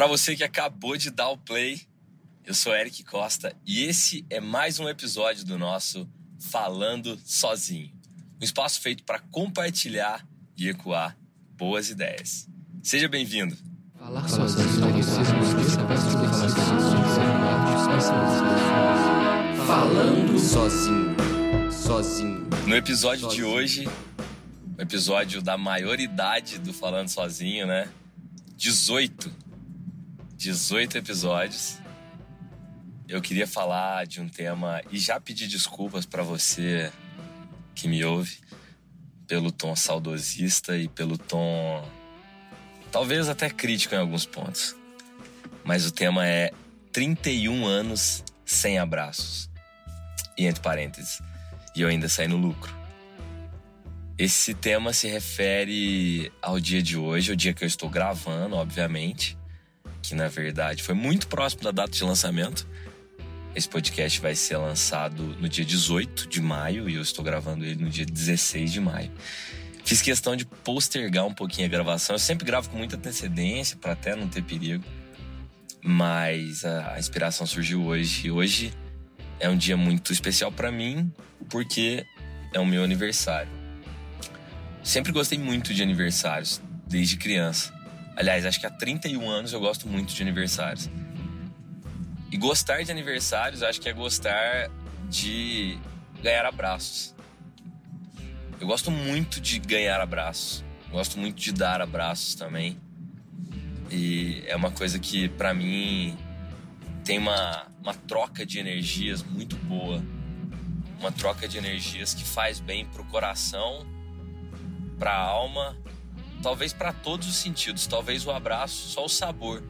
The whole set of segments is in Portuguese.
Para você que acabou de dar o play, eu sou Eric Costa e esse é mais um episódio do nosso Falando Sozinho. Um espaço feito para compartilhar e ecoar boas ideias. Seja bem-vindo. Falar sozinho. Falando sozinho. Sozinho. No episódio sozinho. de hoje, o episódio da maioridade do Falando Sozinho, né? 18 18 episódios. Eu queria falar de um tema e já pedir desculpas para você que me ouve pelo tom saudosista e pelo tom talvez até crítico em alguns pontos. Mas o tema é 31 anos sem abraços. E entre parênteses, e eu ainda saí no lucro. Esse tema se refere ao dia de hoje, o dia que eu estou gravando, obviamente que na verdade foi muito próximo da data de lançamento. Esse podcast vai ser lançado no dia 18 de maio e eu estou gravando ele no dia 16 de maio. Fiz questão de postergar um pouquinho a gravação. Eu sempre gravo com muita antecedência para até não ter perigo. Mas a inspiração surgiu hoje. E hoje é um dia muito especial para mim porque é o meu aniversário. Sempre gostei muito de aniversários, desde criança. Aliás, acho que há 31 anos eu gosto muito de aniversários. E gostar de aniversários, acho que é gostar de ganhar abraços. Eu gosto muito de ganhar abraços. Gosto muito de dar abraços também. E é uma coisa que, para mim, tem uma, uma troca de energias muito boa. Uma troca de energias que faz bem pro coração, pra alma talvez para todos os sentidos. Talvez o abraço, só o sabor.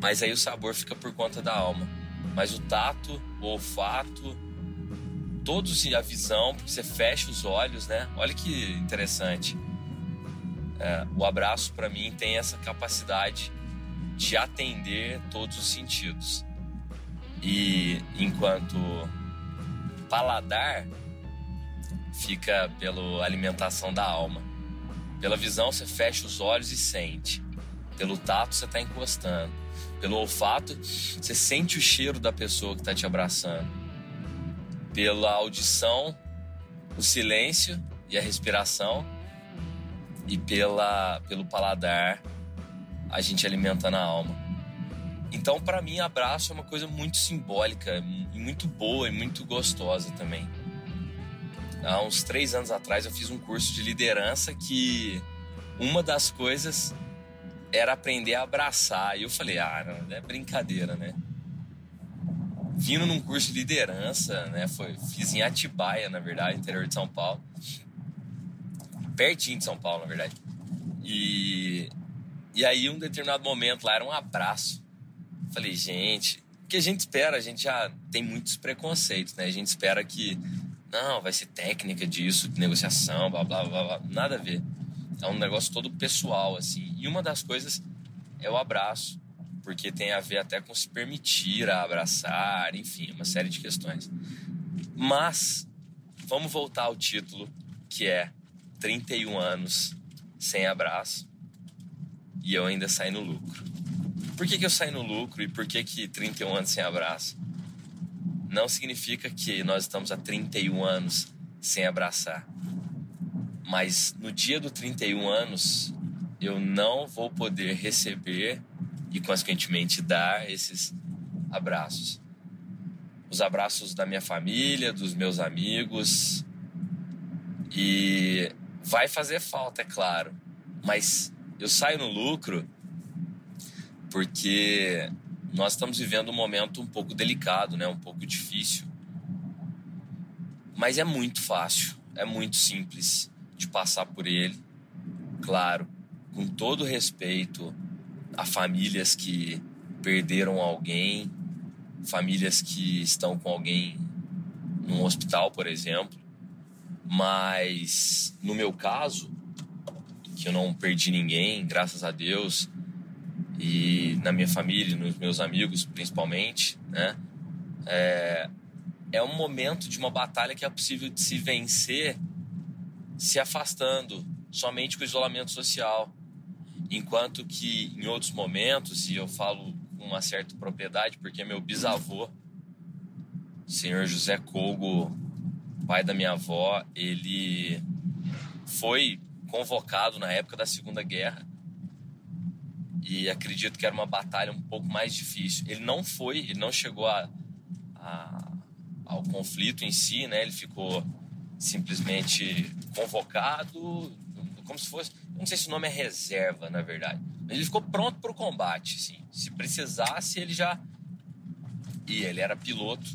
Mas aí o sabor fica por conta da alma. Mas o tato, o olfato, todos a visão, porque você fecha os olhos, né? Olha que interessante. É, o abraço para mim tem essa capacidade de atender todos os sentidos. E enquanto paladar fica pela alimentação da alma. Pela visão, você fecha os olhos e sente. Pelo tato, você está encostando. Pelo olfato, você sente o cheiro da pessoa que está te abraçando. Pela audição, o silêncio e a respiração. E pela, pelo paladar, a gente alimentando a alma. Então, para mim, abraço é uma coisa muito simbólica, muito boa e muito gostosa também há uns três anos atrás, eu fiz um curso de liderança que uma das coisas era aprender a abraçar. E eu falei, ah, não, é brincadeira, né? Vindo num curso de liderança, né? Foi, fiz em Atibaia, na verdade, interior de São Paulo. Pertinho de São Paulo, na verdade. E, e aí, um determinado momento lá era um abraço. Falei, gente, o que a gente espera? A gente já tem muitos preconceitos, né? A gente espera que não, vai ser técnica disso, negociação, blá, blá, blá, blá. Nada a ver. É um negócio todo pessoal, assim. E uma das coisas é o abraço, porque tem a ver até com se permitir a abraçar, enfim, uma série de questões. Mas, vamos voltar ao título, que é 31 anos sem abraço e eu ainda saí no lucro. Por que, que eu saí no lucro e por que, que 31 anos sem abraço? Não significa que nós estamos há 31 anos sem abraçar. Mas no dia do 31 anos, eu não vou poder receber e, consequentemente, dar esses abraços. Os abraços da minha família, dos meus amigos. E vai fazer falta, é claro. Mas eu saio no lucro porque nós estamos vivendo um momento um pouco delicado, né? Um pouco difícil. Mas é muito fácil, é muito simples de passar por ele. Claro, com todo respeito a famílias que perderam alguém, famílias que estão com alguém num hospital, por exemplo. Mas no meu caso, que eu não perdi ninguém, graças a Deus, e na minha família, nos meus amigos principalmente, né? É, é um momento de uma batalha que é possível de se vencer se afastando somente com o isolamento social. Enquanto que em outros momentos, e eu falo com uma certa propriedade, porque meu bisavô, senhor José Cogo, pai da minha avó, ele foi convocado na época da Segunda Guerra e acredito que era uma batalha um pouco mais difícil. Ele não foi, ele não chegou a, a, ao conflito em si, né? Ele ficou simplesmente convocado, como se fosse, não sei se o nome é reserva, na verdade. Ele ficou pronto para o combate, sim. Se precisasse, ele já e ele era piloto.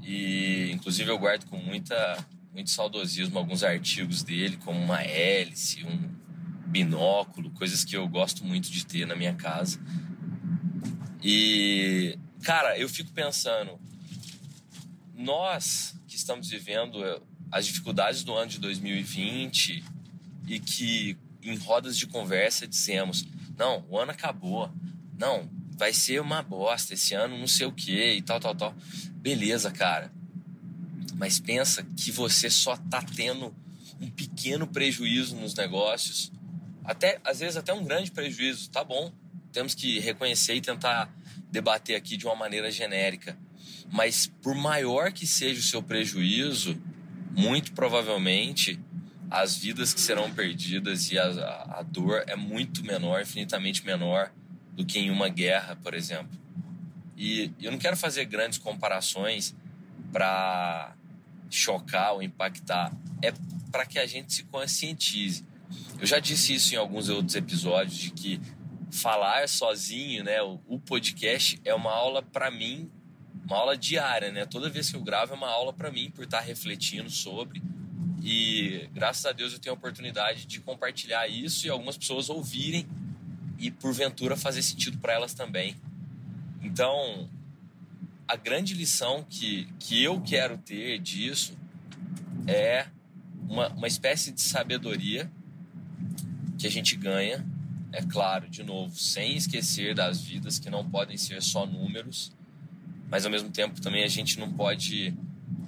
E inclusive eu guardo com muita muito saudosismo alguns artigos dele, como uma hélice, um binóculo, coisas que eu gosto muito de ter na minha casa. E, cara, eu fico pensando, nós que estamos vivendo eh, as dificuldades do ano de 2020 e que em rodas de conversa dizemos: não, o ano acabou, não, vai ser uma bosta esse ano, não sei o que e tal, tal, tal. Beleza, cara. Mas pensa que você só tá tendo um pequeno prejuízo nos negócios até às vezes até um grande prejuízo, tá bom. Temos que reconhecer e tentar debater aqui de uma maneira genérica. Mas por maior que seja o seu prejuízo, muito provavelmente as vidas que serão perdidas e a, a, a dor é muito menor, infinitamente menor do que em uma guerra, por exemplo. E eu não quero fazer grandes comparações para chocar ou impactar, é para que a gente se conscientize. Eu já disse isso em alguns outros episódios de que falar sozinho, né, o, podcast é uma aula para mim, uma aula diária, né? Toda vez que eu gravo é uma aula para mim por estar refletindo sobre e graças a Deus eu tenho a oportunidade de compartilhar isso e algumas pessoas ouvirem e porventura fazer sentido para elas também. Então, a grande lição que, que eu quero ter disso é uma, uma espécie de sabedoria que a gente ganha, é claro, de novo, sem esquecer das vidas que não podem ser só números, mas ao mesmo tempo também a gente não pode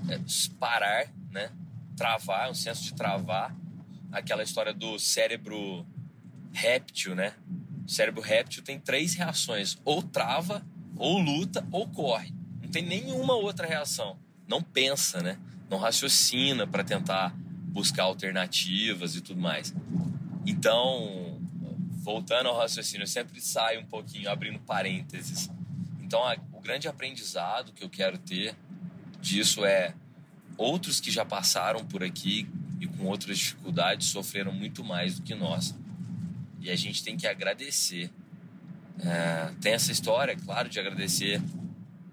é, parar, né? Travar, um senso de travar, aquela história do cérebro réptil, né? O cérebro réptil tem três reações: ou trava, ou luta, ou corre. Não tem nenhuma outra reação. Não pensa, né? Não raciocina para tentar buscar alternativas e tudo mais. Então, voltando ao raciocínio, eu sempre saio um pouquinho abrindo parênteses. Então, a, o grande aprendizado que eu quero ter disso é outros que já passaram por aqui e com outras dificuldades sofreram muito mais do que nós. E a gente tem que agradecer. É, tem essa história, claro, de agradecer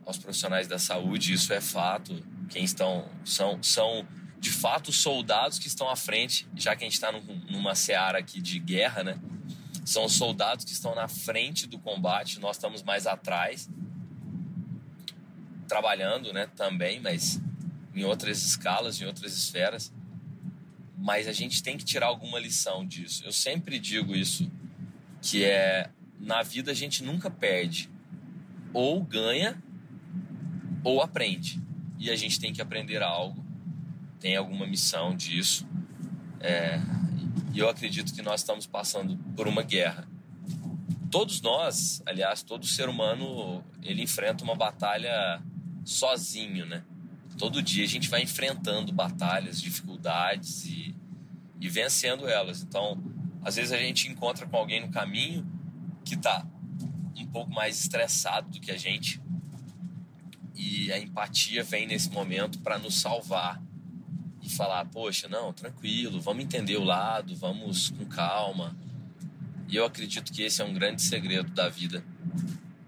aos profissionais da saúde, isso é fato. Quem estão são são de fato, soldados que estão à frente, já que a gente está numa seara aqui de guerra, né? São os soldados que estão na frente do combate, nós estamos mais atrás, trabalhando, né? Também, mas em outras escalas, em outras esferas. Mas a gente tem que tirar alguma lição disso. Eu sempre digo isso, que é na vida a gente nunca perde, ou ganha, ou aprende. E a gente tem que aprender algo tem alguma missão disso. É, e eu acredito que nós estamos passando por uma guerra. Todos nós, aliás, todo ser humano, ele enfrenta uma batalha sozinho, né? Todo dia a gente vai enfrentando batalhas, dificuldades e, e vencendo elas. Então, às vezes a gente encontra com alguém no caminho que está um pouco mais estressado do que a gente e a empatia vem nesse momento para nos salvar falar, poxa, não, tranquilo, vamos entender o lado, vamos com calma. E eu acredito que esse é um grande segredo da vida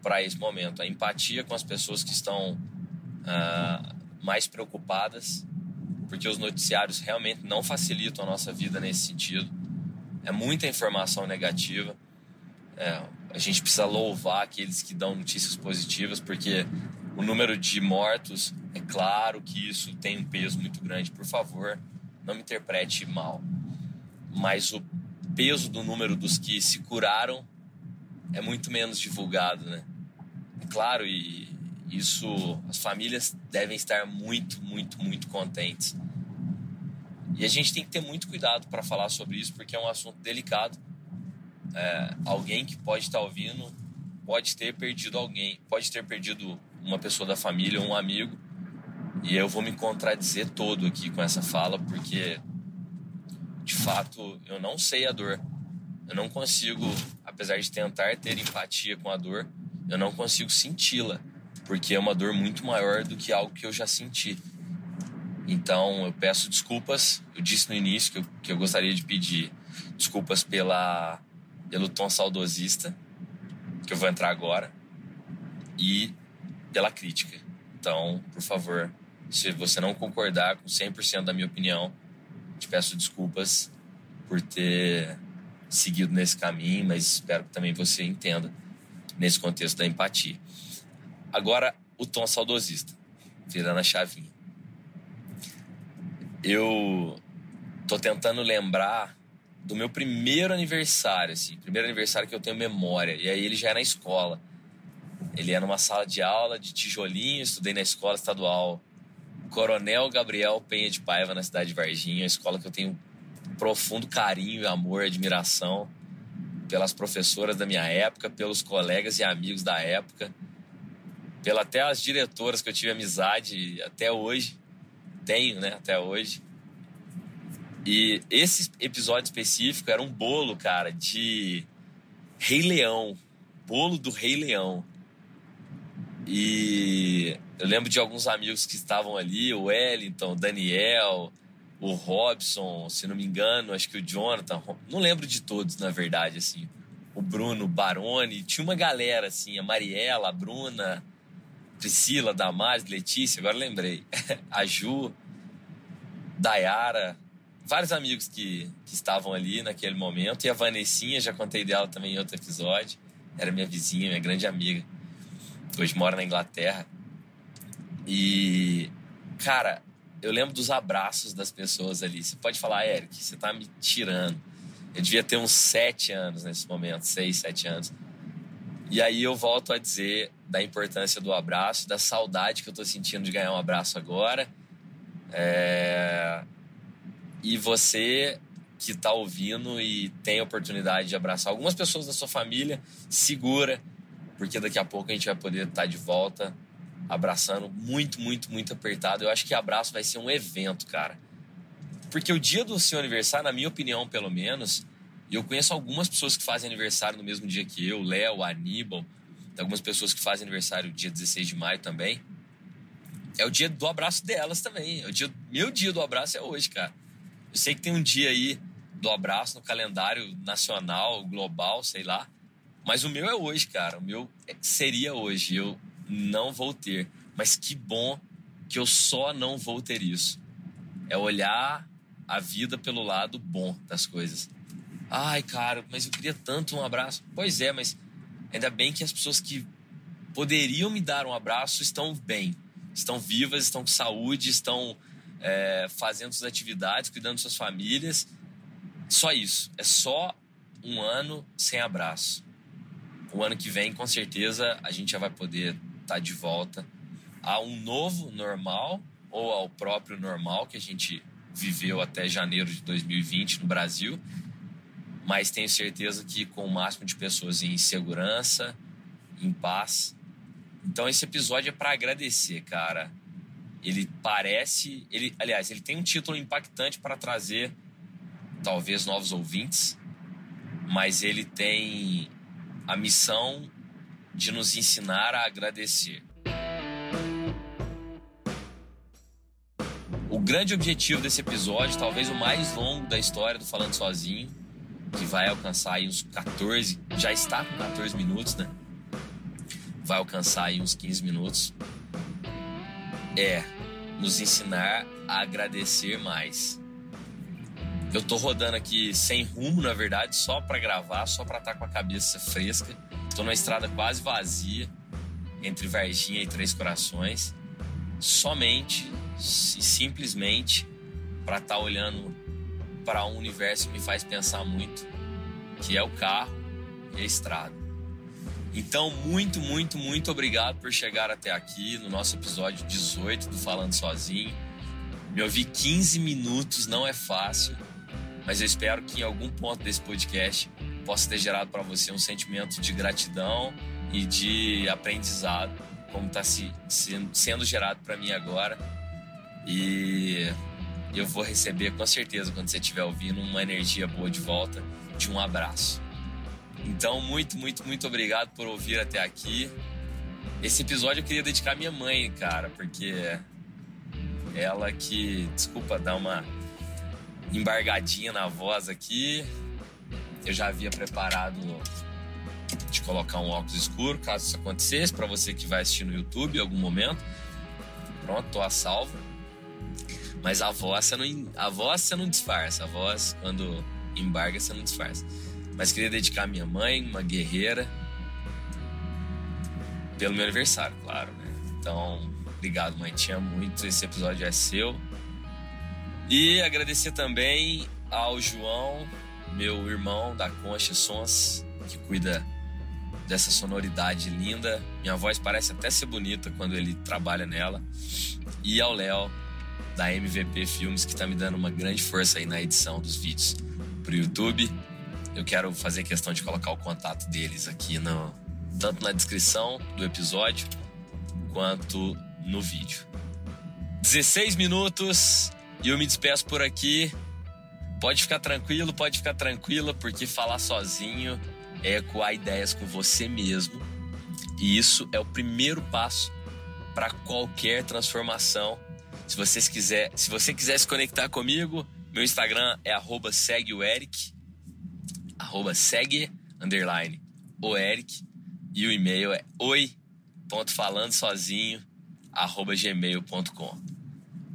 para esse momento, a empatia com as pessoas que estão uh, mais preocupadas, porque os noticiários realmente não facilitam a nossa vida nesse sentido. É muita informação negativa. É, a gente precisa louvar aqueles que dão notícias positivas, porque o número de mortos é claro que isso tem um peso muito grande, por favor, não me interprete mal. Mas o peso do número dos que se curaram é muito menos divulgado, né? É claro, e isso as famílias devem estar muito, muito, muito contentes. E a gente tem que ter muito cuidado para falar sobre isso, porque é um assunto delicado. é, alguém que pode estar tá ouvindo pode ter perdido alguém, pode ter perdido uma pessoa da família, um amigo. E eu vou me contradizer todo aqui com essa fala, porque de fato eu não sei a dor. Eu não consigo, apesar de tentar ter empatia com a dor, eu não consigo senti-la, porque é uma dor muito maior do que algo que eu já senti. Então eu peço desculpas. Eu disse no início que eu, que eu gostaria de pedir desculpas pela, pelo tom saudosista, que eu vou entrar agora, e pela crítica. Então, por favor, se você não concordar com 100% da minha opinião, te peço desculpas por ter seguido nesse caminho, mas espero que também você entenda nesse contexto da empatia. Agora, o tom saudosista, virando a chavinha. Eu tô tentando lembrar do meu primeiro aniversário, assim, primeiro aniversário que eu tenho memória, e aí ele já é na escola. Ele é numa sala de aula de tijolinho, estudei na escola estadual Coronel Gabriel Penha de Paiva, na cidade de Varginha, escola que eu tenho profundo carinho, amor, admiração pelas professoras da minha época, pelos colegas e amigos da época, pela até as diretoras que eu tive amizade até hoje, tenho, né, até hoje. E esse episódio específico era um bolo, cara, de Rei Leão, bolo do Rei Leão. E eu lembro de alguns amigos que estavam ali, o Wellington, o Daniel, o Robson, se não me engano, acho que o Jonathan, não lembro de todos, na verdade, assim. O Bruno Baroni, tinha uma galera, assim, a Mariela, a Bruna, Priscila, Damares, Letícia, agora lembrei. a Ju, Dayara, vários amigos que, que estavam ali naquele momento. E a Vanessinha, já contei dela também em outro episódio. Era minha vizinha, minha grande amiga. Hoje mora na Inglaterra. E, cara, eu lembro dos abraços das pessoas ali. Você pode falar, Eric, você tá me tirando. Eu devia ter uns sete anos nesse momento, seis, sete anos. E aí eu volto a dizer da importância do abraço, da saudade que eu tô sentindo de ganhar um abraço agora. É... E você que tá ouvindo e tem a oportunidade de abraçar algumas pessoas da sua família, segura, porque daqui a pouco a gente vai poder estar tá de volta abraçando muito, muito, muito apertado. Eu acho que abraço vai ser um evento, cara. Porque o dia do seu aniversário, na minha opinião, pelo menos, e eu conheço algumas pessoas que fazem aniversário no mesmo dia que eu, Léo, Aníbal, algumas pessoas que fazem aniversário dia 16 de maio também. É o dia do abraço delas também. É o dia, meu dia do abraço é hoje, cara. Eu sei que tem um dia aí do abraço no calendário nacional, global, sei lá. Mas o meu é hoje, cara. O meu seria hoje. Eu não vou ter. Mas que bom que eu só não vou ter isso. É olhar a vida pelo lado bom das coisas. Ai, cara, mas eu queria tanto um abraço. Pois é, mas ainda bem que as pessoas que poderiam me dar um abraço estão bem, estão vivas, estão com saúde, estão é, fazendo suas atividades, cuidando de suas famílias. Só isso. É só um ano sem abraço. O ano que vem, com certeza, a gente já vai poder estar tá de volta a um novo normal ou ao próprio normal que a gente viveu até janeiro de 2020 no Brasil. Mas tenho certeza que com o máximo de pessoas em segurança, em paz. Então esse episódio é para agradecer, cara. Ele parece, ele, aliás, ele tem um título impactante para trazer talvez novos ouvintes, mas ele tem a missão de nos ensinar a agradecer. O grande objetivo desse episódio, talvez o mais longo da história do Falando Sozinho, que vai alcançar aí uns 14, já está com 14 minutos, né? Vai alcançar aí uns 15 minutos. É nos ensinar a agradecer mais. Eu tô rodando aqui sem rumo, na verdade, só para gravar, só para estar tá com a cabeça fresca Estou numa estrada quase vazia entre Varginha e Três Corações, somente e simplesmente para estar tá olhando para um universo que me faz pensar muito, que é o carro e a estrada. Então, muito, muito, muito obrigado por chegar até aqui no nosso episódio 18 do Falando Sozinho. Me ouvir 15 minutos não é fácil, mas eu espero que em algum ponto desse podcast possa ter gerado para você um sentimento de gratidão e de aprendizado, como está se, se, sendo gerado para mim agora. E eu vou receber com certeza quando você estiver ouvindo uma energia boa de volta, de um abraço. Então, muito, muito, muito obrigado por ouvir até aqui. Esse episódio eu queria dedicar à minha mãe, cara, porque ela que, desculpa dar uma embargadinha na voz aqui. Eu já havia preparado de colocar um óculos escuro, caso isso acontecesse, para você que vai assistir no YouTube em algum momento. Pronto, tô a salvo. Mas a voz você não, a voz você não disfarça, a voz quando embarga você não disfarça. Mas queria dedicar a minha mãe, uma guerreira, pelo meu aniversário, claro, né? Então, obrigado, mãe. Amo muito. Esse episódio é seu. E agradecer também ao João, meu irmão da Concha Sons, que cuida dessa sonoridade linda. Minha voz parece até ser bonita quando ele trabalha nela. E ao Léo, da MVP Filmes, que está me dando uma grande força aí na edição dos vídeos pro YouTube. Eu quero fazer questão de colocar o contato deles aqui no, tanto na descrição do episódio quanto no vídeo. 16 minutos e eu me despeço por aqui. Pode ficar tranquilo, pode ficar tranquila, porque falar sozinho é ecoar ideias com você mesmo. E isso é o primeiro passo para qualquer transformação. Se você quiser, se você quiser se conectar comigo, meu Instagram é arroba segue o Eric, arroba segue, underline, o Eric. E o e-mail é oi.falandosozinho, arroba gmail.com.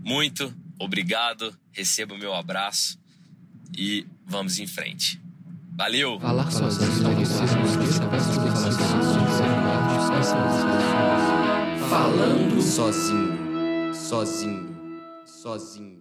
Muito obrigado, receba o meu abraço e vamos em frente. Valeu! Falar sozinho, Falando sozinho, sozinho, sozinho.